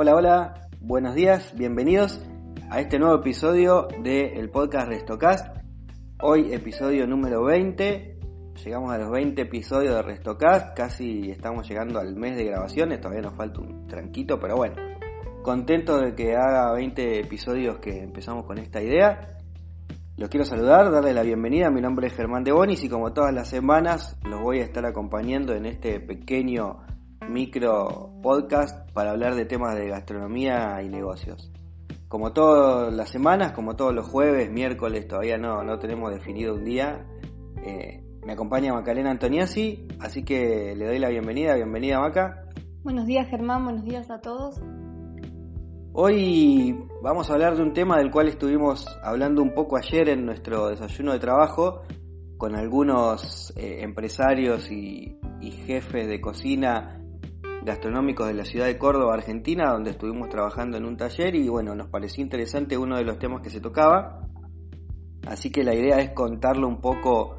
Hola, hola, buenos días, bienvenidos a este nuevo episodio del podcast Restocast. Hoy episodio número 20, llegamos a los 20 episodios de Restocast, casi estamos llegando al mes de grabaciones, todavía nos falta un tranquito, pero bueno, contento de que haga 20 episodios que empezamos con esta idea. Los quiero saludar, darle la bienvenida, mi nombre es Germán de Bonis y como todas las semanas los voy a estar acompañando en este pequeño micro podcast para hablar de temas de gastronomía y negocios. Como todas las semanas, como todos los jueves, miércoles, todavía no, no tenemos definido un día, eh, me acompaña Macalena Antoniasi, así que le doy la bienvenida. Bienvenida, Maca. Buenos días, Germán. Buenos días a todos. Hoy vamos a hablar de un tema del cual estuvimos hablando un poco ayer en nuestro desayuno de trabajo con algunos eh, empresarios y, y jefes de cocina gastronómicos de la ciudad de Córdoba, Argentina, donde estuvimos trabajando en un taller y bueno, nos pareció interesante uno de los temas que se tocaba. Así que la idea es contarlo un poco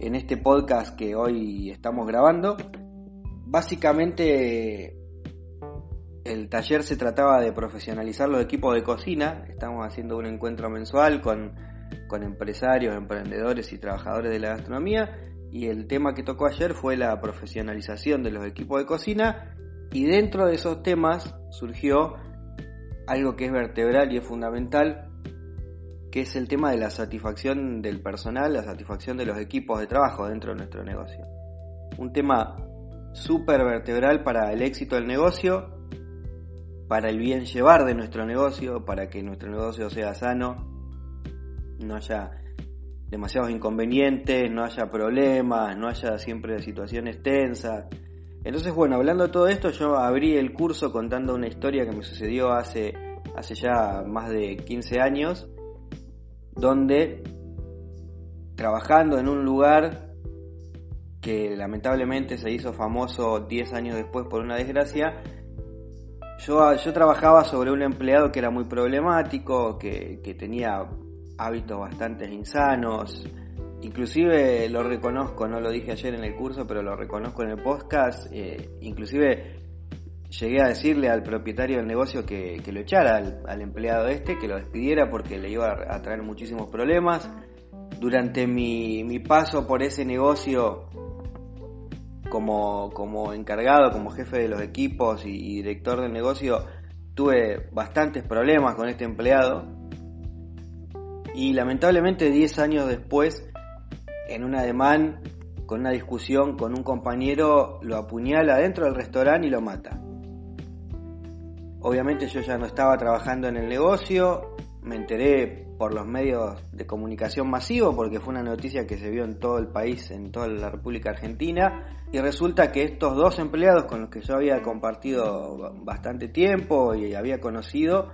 en este podcast que hoy estamos grabando. Básicamente el taller se trataba de profesionalizar los equipos de cocina. Estamos haciendo un encuentro mensual con, con empresarios, emprendedores y trabajadores de la gastronomía y el tema que tocó ayer fue la profesionalización de los equipos de cocina y dentro de esos temas surgió algo que es vertebral y es fundamental, que es el tema de la satisfacción del personal, la satisfacción de los equipos de trabajo dentro de nuestro negocio. Un tema súper vertebral para el éxito del negocio, para el bien llevar de nuestro negocio, para que nuestro negocio sea sano, no haya demasiados inconvenientes, no haya problemas, no haya siempre situaciones tensas. Entonces, bueno, hablando de todo esto, yo abrí el curso contando una historia que me sucedió hace, hace ya más de 15 años, donde trabajando en un lugar que lamentablemente se hizo famoso 10 años después por una desgracia, yo, yo trabajaba sobre un empleado que era muy problemático, que, que tenía hábitos bastante insanos. Inclusive lo reconozco, no lo dije ayer en el curso, pero lo reconozco en el podcast. Eh, inclusive llegué a decirle al propietario del negocio que, lo echara al, empleado este, que lo despidiera porque le iba a traer muchísimos problemas. Durante mi, mi paso por ese negocio como, como, encargado, como jefe de los equipos y director del negocio, tuve bastantes problemas con este empleado y lamentablemente 10 años después, en un ademán, con una discusión con un compañero, lo apuñala dentro del restaurante y lo mata. Obviamente yo ya no estaba trabajando en el negocio, me enteré por los medios de comunicación masivo porque fue una noticia que se vio en todo el país, en toda la República Argentina y resulta que estos dos empleados con los que yo había compartido bastante tiempo y había conocido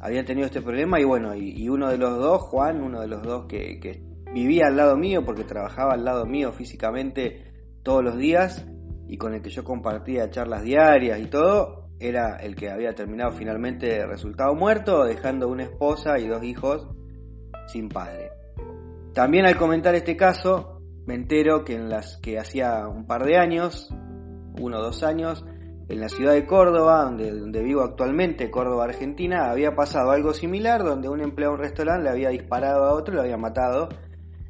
habían tenido este problema y bueno, y, uno de los dos, Juan, uno de los dos que, que vivía al lado mío porque trabajaba al lado mío físicamente todos los días y con el que yo compartía charlas diarias y todo, era el que había terminado finalmente resultado muerto, dejando una esposa y dos hijos sin padre. También al comentar este caso, me entero que en las que hacía un par de años, uno o dos años, en la ciudad de Córdoba, donde, vivo actualmente, Córdoba, Argentina, había pasado algo similar, donde un empleado de un restaurante le había disparado a otro, lo había matado.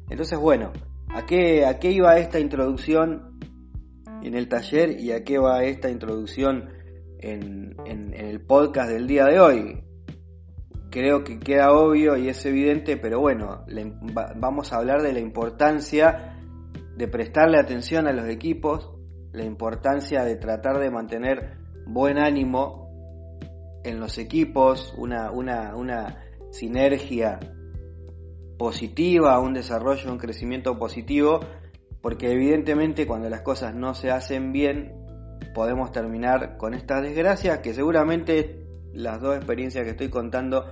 Entonces, bueno, ¿a qué, ¿a qué iba esta introducción en el taller y a qué va esta introducción en, el podcast del día de hoy. Creo que queda obvio y es evidente, pero bueno, vamos a hablar de la importancia de prestarle atención a los equipos, la importancia de tratar de mantener buen ánimo en los equipos, una, una, una sinergia positiva, un desarrollo, un crecimiento positivo, porque evidentemente cuando las cosas no se hacen bien, podemos terminar con esta desgracia que seguramente las dos experiencias que estoy contando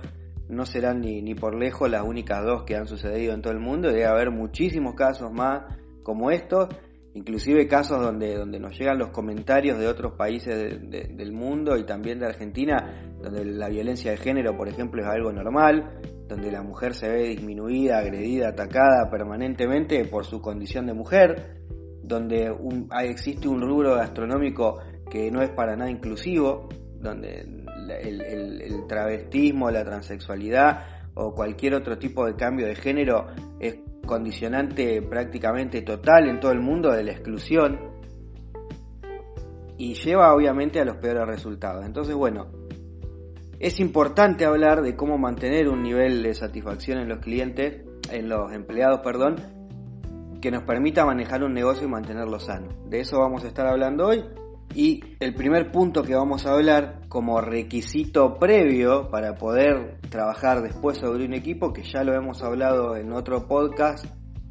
no serán ni, ni por lejos las únicas dos que han sucedido en todo el mundo, debe haber muchísimos casos más como estos, inclusive casos donde, donde nos llegan los comentarios de otros países del mundo y también de Argentina, donde la violencia de género, por ejemplo, es algo normal, donde la mujer se ve disminuida, agredida, atacada permanentemente por su condición de mujer, donde existe un rubro gastronómico que no es para nada inclusivo, donde el, travestismo, la transexualidad o cualquier otro tipo de cambio de género es condicionante prácticamente total en todo el mundo de la exclusión y lleva obviamente a los peores resultados. Entonces, bueno, es importante hablar de cómo mantener un nivel de satisfacción en los clientes, en los empleados, perdón, que nos permita manejar un negocio y mantenerlo sano. De eso vamos a estar hablando hoy. Y el primer punto que vamos a hablar como requisito previo para poder trabajar después sobre un equipo, que ya lo hemos hablado en otro podcast,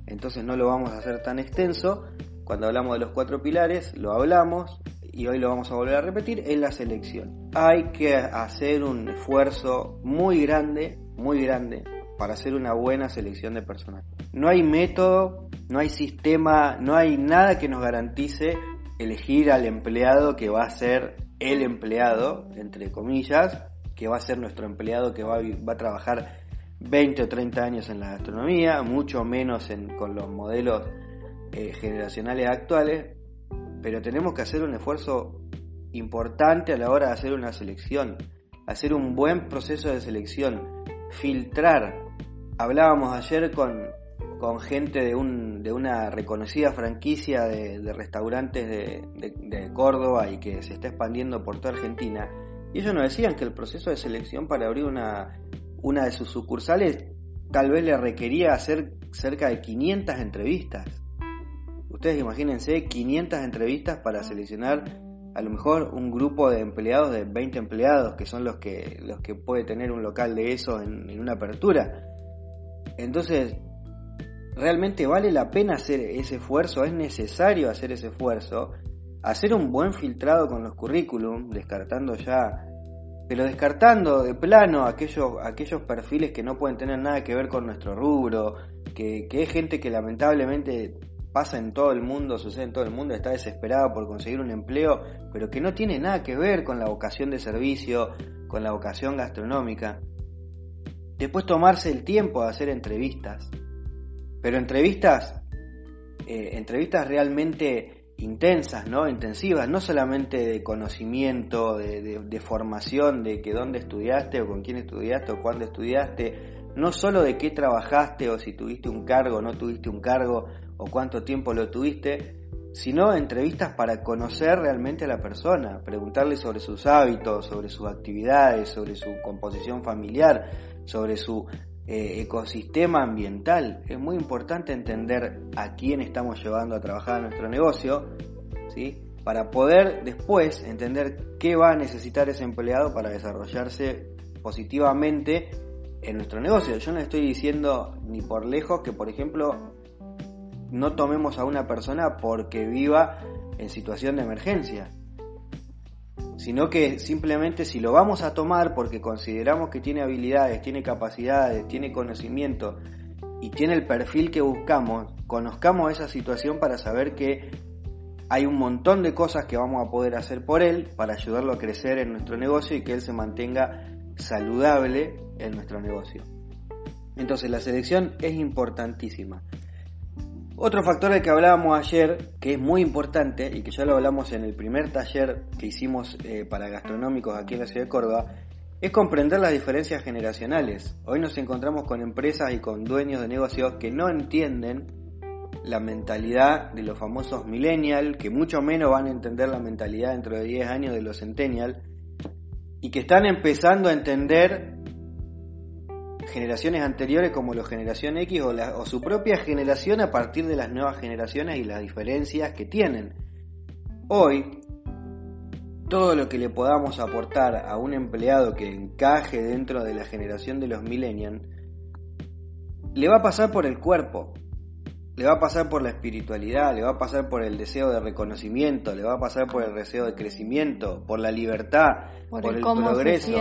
entonces no lo vamos a hacer tan extenso. Cuando hablamos de los cuatro pilares, lo hablamos y hoy lo vamos a volver a repetir, es la selección. Hay que hacer un esfuerzo muy grande, muy grande, para hacer una buena selección de personal. No hay método, no hay sistema, no hay nada que nos garantice elegir al empleado que va a ser el empleado, entre comillas, que va a ser nuestro empleado que va a, trabajar 20 o 30 años en la gastronomía, mucho menos con los modelos eh, generacionales actuales, pero tenemos que hacer un esfuerzo importante a la hora de hacer una selección, hacer un buen proceso de selección, filtrar. Hablábamos ayer con, con gente de, un, de una reconocida franquicia de, restaurantes de, Córdoba y que se está expandiendo por toda Argentina. Y ellos nos decían que el proceso de selección para abrir una, una de sus sucursales tal vez le requería hacer cerca de 500 entrevistas. Ustedes imagínense 500 entrevistas para seleccionar a lo mejor un grupo de empleados de 20 empleados, que son los que, los que puede tener un local de eso en, en una apertura. Entonces, realmente vale la pena hacer ese esfuerzo, es necesario hacer ese esfuerzo, hacer un buen filtrado con los currículum, descartando ya, pero descartando de plano aquellos, aquellos perfiles que no pueden tener nada que ver con nuestro rubro, que, que es gente que lamentablemente pasa en todo el mundo, sucede en todo el mundo, está desesperado por conseguir un empleo, pero que no tiene nada que ver con la vocación de servicio, con la vocación gastronómica. Después tomarse el tiempo de hacer entrevistas, pero entrevistas, eh, entrevistas realmente intensas, ¿no? Intensivas, no solamente de conocimiento, de, formación, de que dónde estudiaste o con quién estudiaste o cuándo estudiaste, no solo de qué trabajaste o si tuviste un cargo o no tuviste un cargo o cuánto tiempo lo tuviste, sino entrevistas para conocer realmente a la persona, preguntarle sobre sus hábitos, sobre sus actividades, sobre su composición familiar, sobre su eh, ecosistema ambiental. Es muy importante entender a quién estamos llevando a trabajar nuestro negocio, ¿sí? para poder después entender qué va a necesitar ese empleado para desarrollarse positivamente en nuestro negocio. Yo no estoy diciendo ni por lejos que, por ejemplo, no tomemos a una persona porque viva en situación de emergencia sino que simplemente si lo vamos a tomar porque consideramos que tiene habilidades, tiene capacidades, tiene conocimiento y tiene el perfil que buscamos, conozcamos esa situación para saber que hay un montón de cosas que vamos a poder hacer por él para ayudarlo a crecer en nuestro negocio y que él se mantenga saludable en nuestro negocio. Entonces la selección es importantísima. Otro factor del que hablábamos ayer, que es muy importante y que ya lo hablamos en el primer taller que hicimos eh, para gastronómicos aquí en la ciudad de Córdoba, es comprender las diferencias generacionales. Hoy nos encontramos con empresas y con dueños de negocios que no entienden la mentalidad de los famosos millennials, que mucho menos van a entender la mentalidad dentro de 10 años de los centennial, y que están empezando a entender generaciones anteriores como la generación X o, o su propia generación a partir de las nuevas generaciones y las diferencias que tienen. Hoy, todo lo que le podamos aportar a un empleado que encaje dentro de la generación de los millennials, le va a pasar por el cuerpo, le va a pasar por la espiritualidad, le va a pasar por el deseo de reconocimiento, le va a pasar por el deseo de crecimiento, por la libertad, por, el, progreso,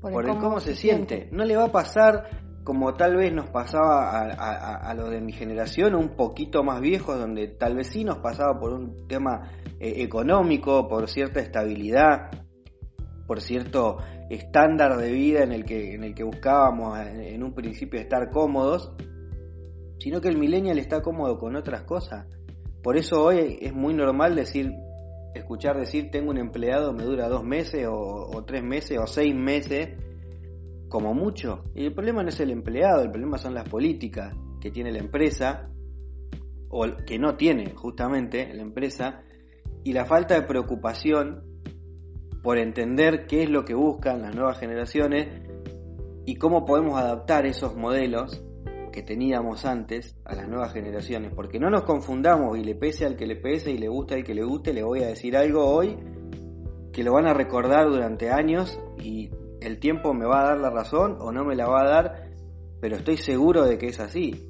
por, el cómo, se, siente. No le va a pasar como tal vez nos pasaba a, a, los de mi generación, un poquito más viejos, donde tal vez sí nos pasaba por un tema eh, económico, por cierta estabilidad, por cierto estándar de vida en el que, en el que buscábamos en un principio estar cómodos, sino que el millennial está cómodo con otras cosas. Por eso hoy es muy normal decir, escuchar decir tengo un empleado, me dura dos meses o, o tres meses o seis meses, como mucho. Y el problema no es el empleado, el problema son las políticas que tiene la empresa, o que no tiene justamente la empresa, y la falta de preocupación por entender qué es lo que buscan las nuevas generaciones y cómo podemos adaptar esos modelos que teníamos antes a las nuevas generaciones, porque no nos confundamos y le pese al que le pese y le guste al que le guste, le voy a decir algo hoy que lo van a recordar durante años y el tiempo me va a dar la razón o no me la va a dar, pero estoy seguro de que es así.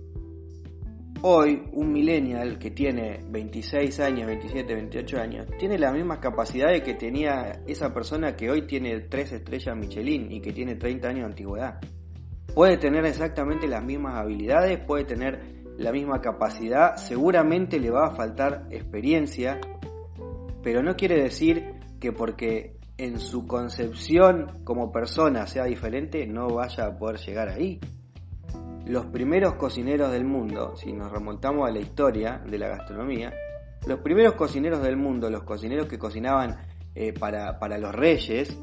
Hoy un millennial que tiene 26 años, 27, 28 años, tiene las mismas capacidades que tenía esa persona que hoy tiene 3 estrellas Michelin y que tiene 30 años de antigüedad. Puede tener exactamente las mismas habilidades, puede tener la misma capacidad, seguramente le va a faltar experiencia, pero no quiere decir que porque en su concepción como persona sea diferente no vaya a poder llegar ahí. Los primeros cocineros del mundo, si nos remontamos a la historia de la gastronomía, los primeros cocineros del mundo, los cocineros que cocinaban eh, para, para los reyes,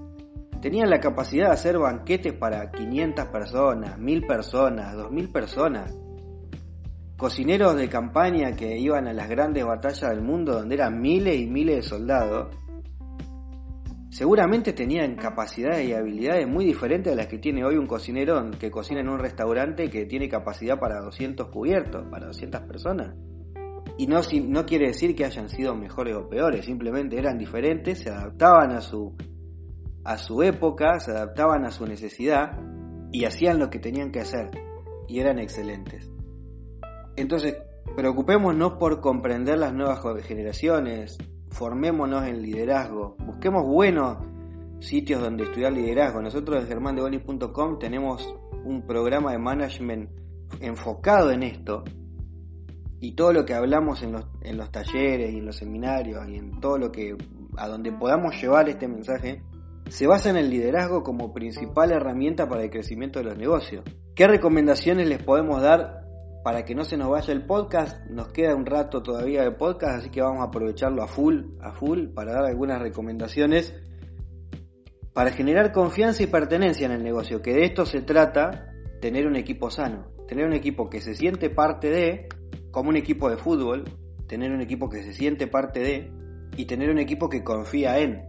tenían la capacidad de hacer banquetes para 500 personas, 1000 personas, 2000 personas. Cocineros de campaña que iban a las grandes batallas del mundo donde eran miles y miles de soldados, seguramente tenían capacidades y habilidades muy diferentes a las que tiene hoy un cocinero que cocina en un restaurante que tiene capacidad para 200 cubiertos, para 200 personas. Y no, no quiere decir que hayan sido mejores o peores, simplemente eran diferentes, se adaptaban a su a su época, se adaptaban a su necesidad y hacían lo que tenían que hacer y eran excelentes. Entonces, preocupémonos por comprender las nuevas generaciones, formémonos en liderazgo, busquemos buenos sitios donde estudiar liderazgo. Nosotros en germandebonis.com tenemos un programa de management enfocado en esto y todo lo que hablamos en los, en los talleres y en los seminarios y en todo lo que a donde podamos llevar este mensaje se basa en el liderazgo como principal herramienta para el crecimiento de los negocios. ¿Qué recomendaciones les podemos dar para que no se nos vaya el podcast? Nos queda un rato todavía de podcast, así que vamos a aprovecharlo a full, a full para dar algunas recomendaciones para generar confianza y pertenencia en el negocio, que de esto se trata tener un equipo sano, tener un equipo que se siente parte de, como un equipo de fútbol, tener un equipo que se siente parte de y tener un equipo que confía en.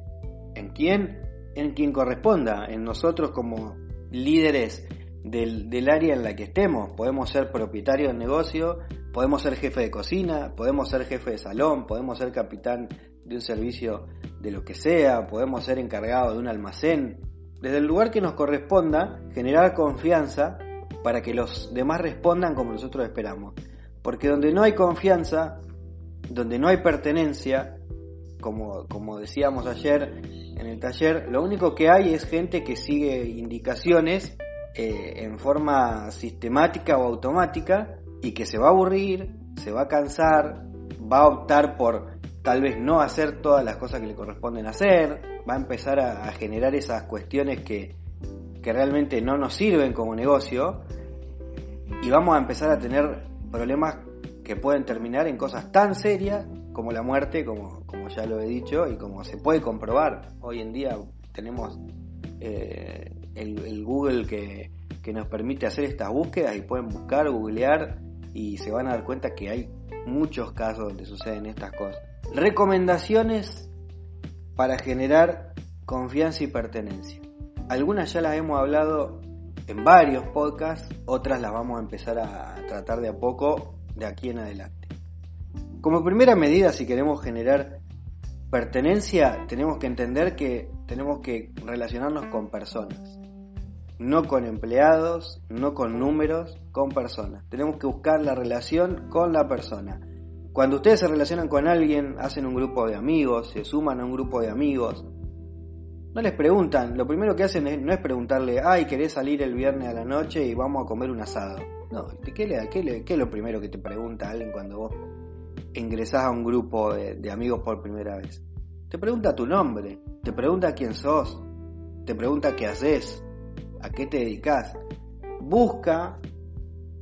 ¿En quién? En quien corresponda, en nosotros como líderes del, área en la que estemos. Podemos ser propietarios del negocio, podemos ser jefe de cocina, podemos ser jefe de salón, podemos ser capitán de un servicio de lo que sea, podemos ser encargado de un almacén. Desde el lugar que nos corresponda, generar confianza para que los demás respondan como nosotros esperamos. Porque donde no hay confianza, donde no hay pertenencia, como, como decíamos ayer en el taller, lo único que hay es gente que sigue indicaciones eh, en forma sistemática o automática y que se va a aburrir, se va a cansar, va a optar por tal vez no hacer todas las cosas que le corresponden hacer, va a empezar a, a generar esas cuestiones que, que realmente no nos sirven como negocio y vamos a empezar a tener problemas que pueden terminar en cosas tan serias como la muerte, como, como ya lo he dicho, y como se puede comprobar. Hoy en día tenemos eh, el, Google que, que nos permite hacer estas búsquedas y pueden buscar, googlear y se van a dar cuenta que hay muchos casos donde suceden estas cosas. Recomendaciones para generar confianza y pertenencia. Algunas ya las hemos hablado en varios podcasts, otras las vamos a empezar a tratar de a poco de aquí en adelante. Como primera medida, si queremos generar pertenencia, tenemos que entender que tenemos que relacionarnos con personas. No con empleados, no con números, con personas. Tenemos que buscar la relación con la persona. Cuando ustedes se relacionan con alguien, hacen un grupo de amigos, se suman a un grupo de amigos, no les preguntan, lo primero que hacen no es preguntarle, ay, ¿querés salir el viernes a la noche y vamos a comer un asado? No, ¿qué, le, qué, qué es lo primero que te pregunta alguien cuando vos ingresás a un grupo de, amigos por primera vez? Te pregunta tu nombre, te pregunta quién sos, te pregunta qué haces, a qué te dedicas. Busca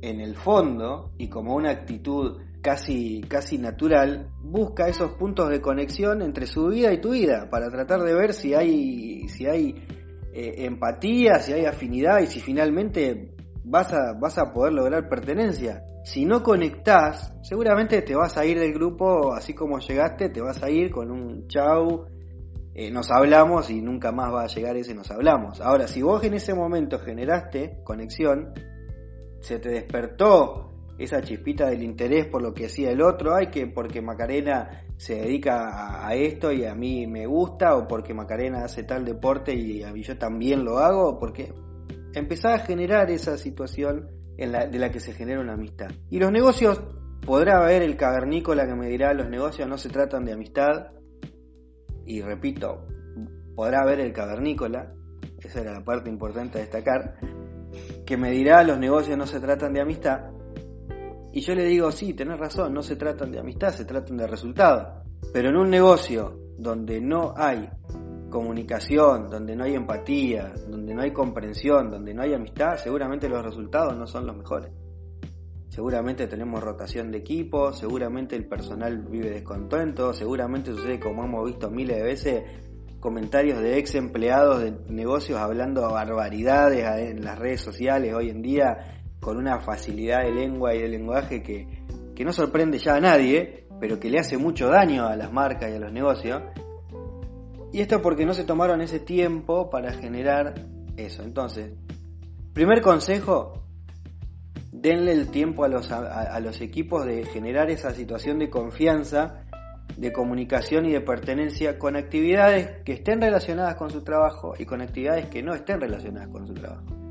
en el fondo y como una actitud casi, casi natural, busca esos puntos de conexión entre su vida y tu vida para tratar de ver si hay, si hay eh, empatía, si hay afinidad y si finalmente vas a, vas a poder lograr pertenencia. Si no conectás, seguramente te vas a ir del grupo así como llegaste, te vas a ir con un chau, eh, nos hablamos y nunca más va a llegar ese nos hablamos. Ahora, si vos en ese momento generaste conexión, se te despertó esa chispita del interés por lo que hacía el otro, ay que porque Macarena se dedica a, esto y a mí me gusta, o porque Macarena hace tal deporte y a yo también lo hago, porque empezaba a generar esa situación en la, de la que se genera una amistad. Y los negocios, podrá haber el cavernícola que me dirá, los negocios no se tratan de amistad, y repito, podrá haber el cavernícola, esa era la parte importante a destacar, que me dirá, los negocios no se tratan de amistad, y yo le digo, sí, tenés razón, no se tratan de amistad, se tratan de resultados. Pero en un negocio donde no hay comunicación, donde no hay empatía, donde no hay comprensión, donde no hay amistad, seguramente los resultados no son los mejores. Seguramente tenemos rotación de equipo, seguramente el personal vive descontento, seguramente sucede como hemos visto miles de veces comentarios de ex empleados de negocios hablando barbaridades en las redes sociales hoy en día con una facilidad de lengua y de lenguaje que, que no sorprende ya a nadie, pero que le hace mucho daño a las marcas y a los negocios. Y esto porque no se tomaron ese tiempo para generar eso. Entonces, primer consejo, denle el tiempo a los, a, los equipos de generar esa situación de confianza, de comunicación y de pertenencia con actividades que estén relacionadas con su trabajo y con actividades que no estén relacionadas con su trabajo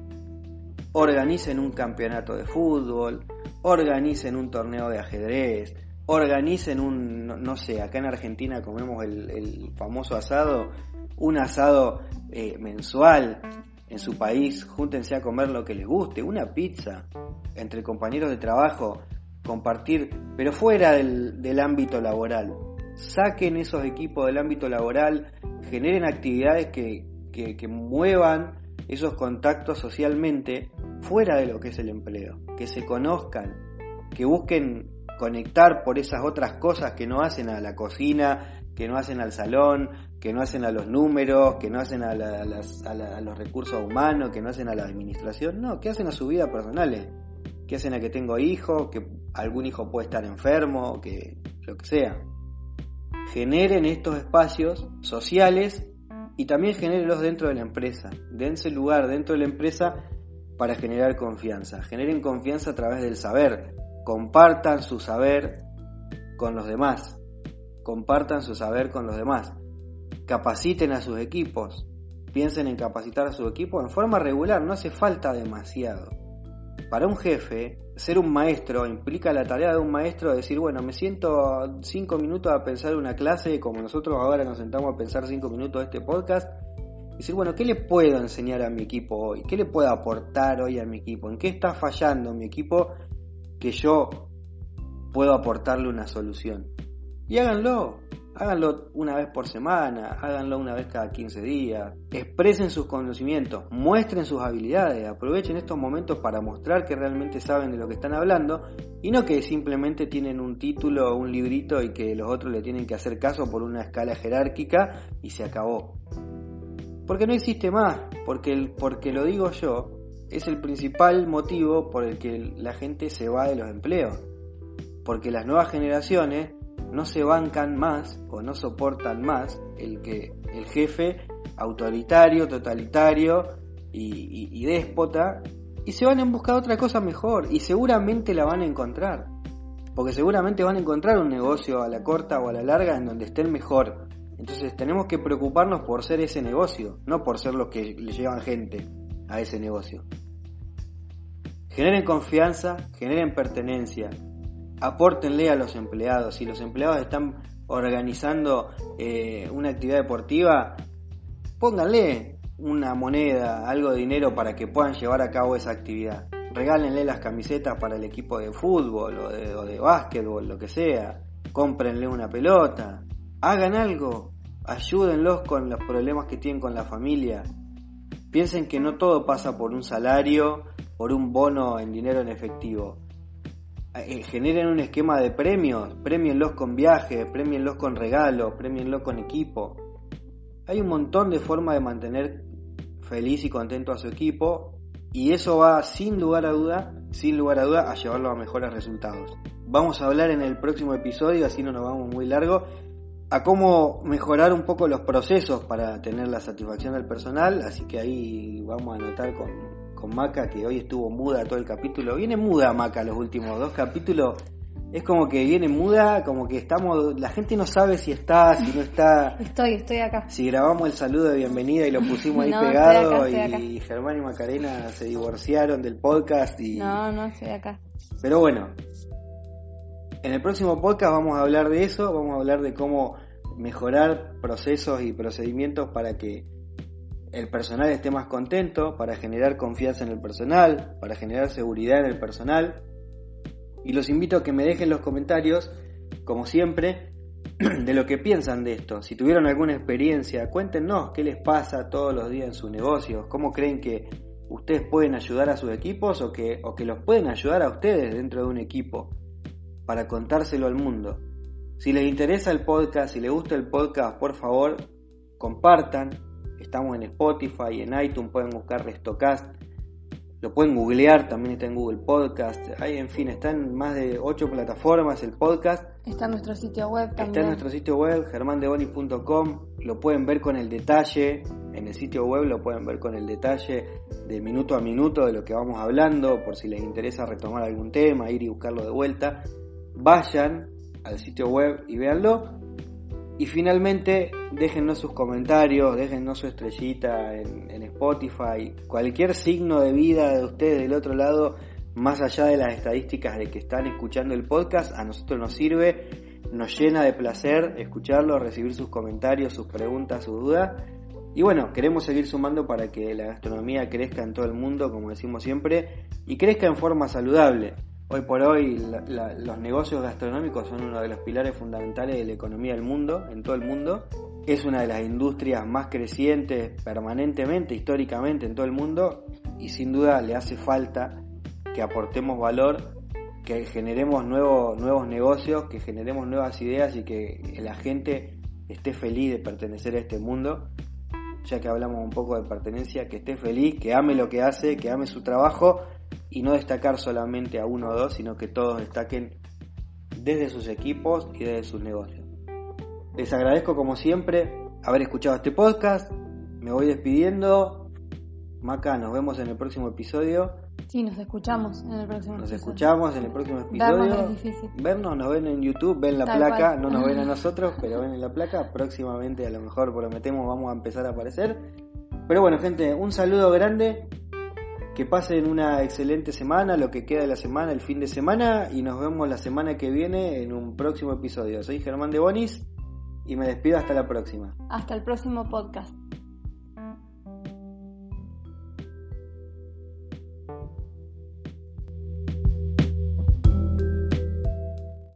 organicen un campeonato de fútbol, organicen un torneo de ajedrez, organicen un, no, sé, acá en Argentina comemos el, famoso asado, un asado eh, mensual en su país, júntense a comer lo que les guste, una pizza entre compañeros de trabajo, compartir, pero fuera del, ámbito laboral. Saquen esos equipos del ámbito laboral, generen actividades que, que muevan esos contactos socialmente fuera de lo que es el empleo, que se conozcan, que busquen conectar por esas otras cosas que no hacen a la cocina, que no hacen al salón, que no hacen a los números, que no hacen a, los recursos humanos, que no hacen a la administración, no, que hacen a su vida personal, que hacen a que tengo hijos, que algún hijo puede estar enfermo, que lo que sea. Generen estos espacios sociales y también genérenlos dentro de la empresa. Dense lugar dentro de la empresa para generar confianza. Generen confianza a través del saber. Compartan su saber con los demás. Compartan su saber con los demás. Capaciten a sus equipos. Piensen en capacitar a su equipo en forma regular. No hace falta demasiado. Para un jefe, ser un maestro implica la tarea de un maestro de decir, bueno, me siento cinco minutos a pensar una clase, como nosotros ahora nos sentamos a pensar cinco minutos de este podcast, decir, bueno, ¿qué le puedo enseñar a mi equipo hoy? ¿Qué le puedo aportar hoy a mi equipo? ¿En qué está fallando mi equipo que yo puedo aportarle una solución? Y háganlo, háganlo una vez por semana, háganlo una vez cada 15 días, expresen sus conocimientos, muestren sus habilidades, aprovechen estos momentos para mostrar que realmente saben de lo que están hablando y no que simplemente tienen un título o un librito y que los otros le tienen que hacer caso por una escala jerárquica y se acabó. Porque no existe más, porque, porque lo digo yo, es el principal motivo por el que la gente se va de los empleos. Porque las nuevas generaciones no se bancan más o no soportan más el que el jefe autoritario, totalitario y, déspota y se van en busca de otra cosa mejor y seguramente la van a encontrar. Porque seguramente van a encontrar un negocio a la corta o a la larga en donde estén mejor entonces tenemos que preocuparnos por ser ese negocio, no por ser los que le llevan gente a ese negocio. Generen confianza, generen pertenencia, apórtenle a los empleados. Si los empleados están organizando eh, una actividad deportiva, pónganle una moneda, algo de dinero para que puedan llevar a cabo esa actividad. Regálenle las camisetas para el equipo de fútbol o de, o de básquetbol, lo que sea. Cómprenle una pelota hagan algo, ayúdenlos con los problemas que tienen con la familia. Piensen que no todo pasa por un salario, por un bono en dinero en efectivo. eh, generen un esquema de premios, premienlos con viajes, premienlos con regalos, premienlos con equipo. Hay un montón de formas de mantener feliz y contento a su equipo y eso va sin lugar a duda, sin lugar a duda a llevarlo a mejores resultados. Vamos a hablar en el próximo episodio, así no nos vamos muy largo, a cómo mejorar un poco los procesos para tener la satisfacción del personal, así que ahí vamos a anotar con, con Maca que hoy estuvo muda todo el capítulo. Viene muda Maca los últimos dos capítulos es como que viene muda, como que estamos, la gente no sabe si está, si no está. Estoy, estoy acá. Si grabamos el saludo de bienvenida y lo pusimos ahí pegado y Germán y Macarena se divorciaron del podcast y. No, no, estoy acá. Pero bueno, en el próximo podcast vamos a hablar de eso, vamos a hablar de cómo mejorar procesos y procedimientos para que el personal esté más contento, para generar confianza en el personal, para generar seguridad en el personal y los invito a que me dejen los comentarios, como siempre, de lo que piensan de esto. Si tuvieron alguna experiencia, cuéntenos qué les pasa todos los días en sus negocios, cómo creen que ustedes pueden ayudar a sus equipos o que, o que los pueden ayudar a ustedes dentro de un equipo para contárselo al mundo. Si les interesa el podcast, si les gusta el podcast, por favor, compartan. Estamos en Spotify, en iTunes, pueden buscar Restocast lo pueden googlear, también está en Google Podcast. Hay, en fin, está en más de ocho plataformas el podcast. Está en nuestro sitio web también. Está en nuestro sitio web, germandeboni.com. Lo pueden ver con el detalle. En el sitio web lo pueden ver con el detalle de minuto a minuto de lo que vamos hablando. Por si les interesa retomar algún tema, ir y buscarlo de vuelta. Vayan al sitio web y véanlo. Y finalmente, déjennos sus comentarios, déjennos su estrellita en, Spotify, cualquier signo de vida de ustedes del otro lado, más allá de las estadísticas de que están escuchando el podcast, a nosotros nos sirve, nos llena de placer escucharlo, recibir sus comentarios, sus preguntas, sus dudas. Y bueno, queremos seguir sumando para que la gastronomía crezca en todo el mundo, como decimos siempre, y crezca en forma saludable. Hoy por hoy los negocios gastronómicos son uno de los pilares fundamentales de la economía del mundo, en todo el mundo. Es una de las industrias más crecientes permanentemente, históricamente en todo el mundo y sin duda le hace falta que aportemos valor, que generemos nuevos, nuevos negocios, que generemos nuevas ideas y que la gente esté feliz de pertenecer a este mundo. Ya que hablamos un poco de pertenencia, que esté feliz, que ame lo que hace, que ame su trabajo y no destacar solamente a uno o dos, sino que todos destaquen desde sus equipos y desde sus negocios. Les agradezco como siempre haber escuchado este podcast. Me voy despidiendo. Maca, nos vemos en el próximo episodio. Sí, nos escuchamos en el próximo nos escuchamos en el próximo episodio. Vernos, nos ven en YouTube, ven la placa, no nos ven a nosotros, pero ven en la placa. Próximamente a lo mejor prometemos vamos a empezar a aparecer. Pero bueno, gente, un saludo grande que pasen una excelente semana, lo que queda de la semana, el fin de semana, y nos vemos la semana que viene en un próximo episodio. Soy Germán de Bonis y me despido hasta la próxima. Hasta el próximo podcast.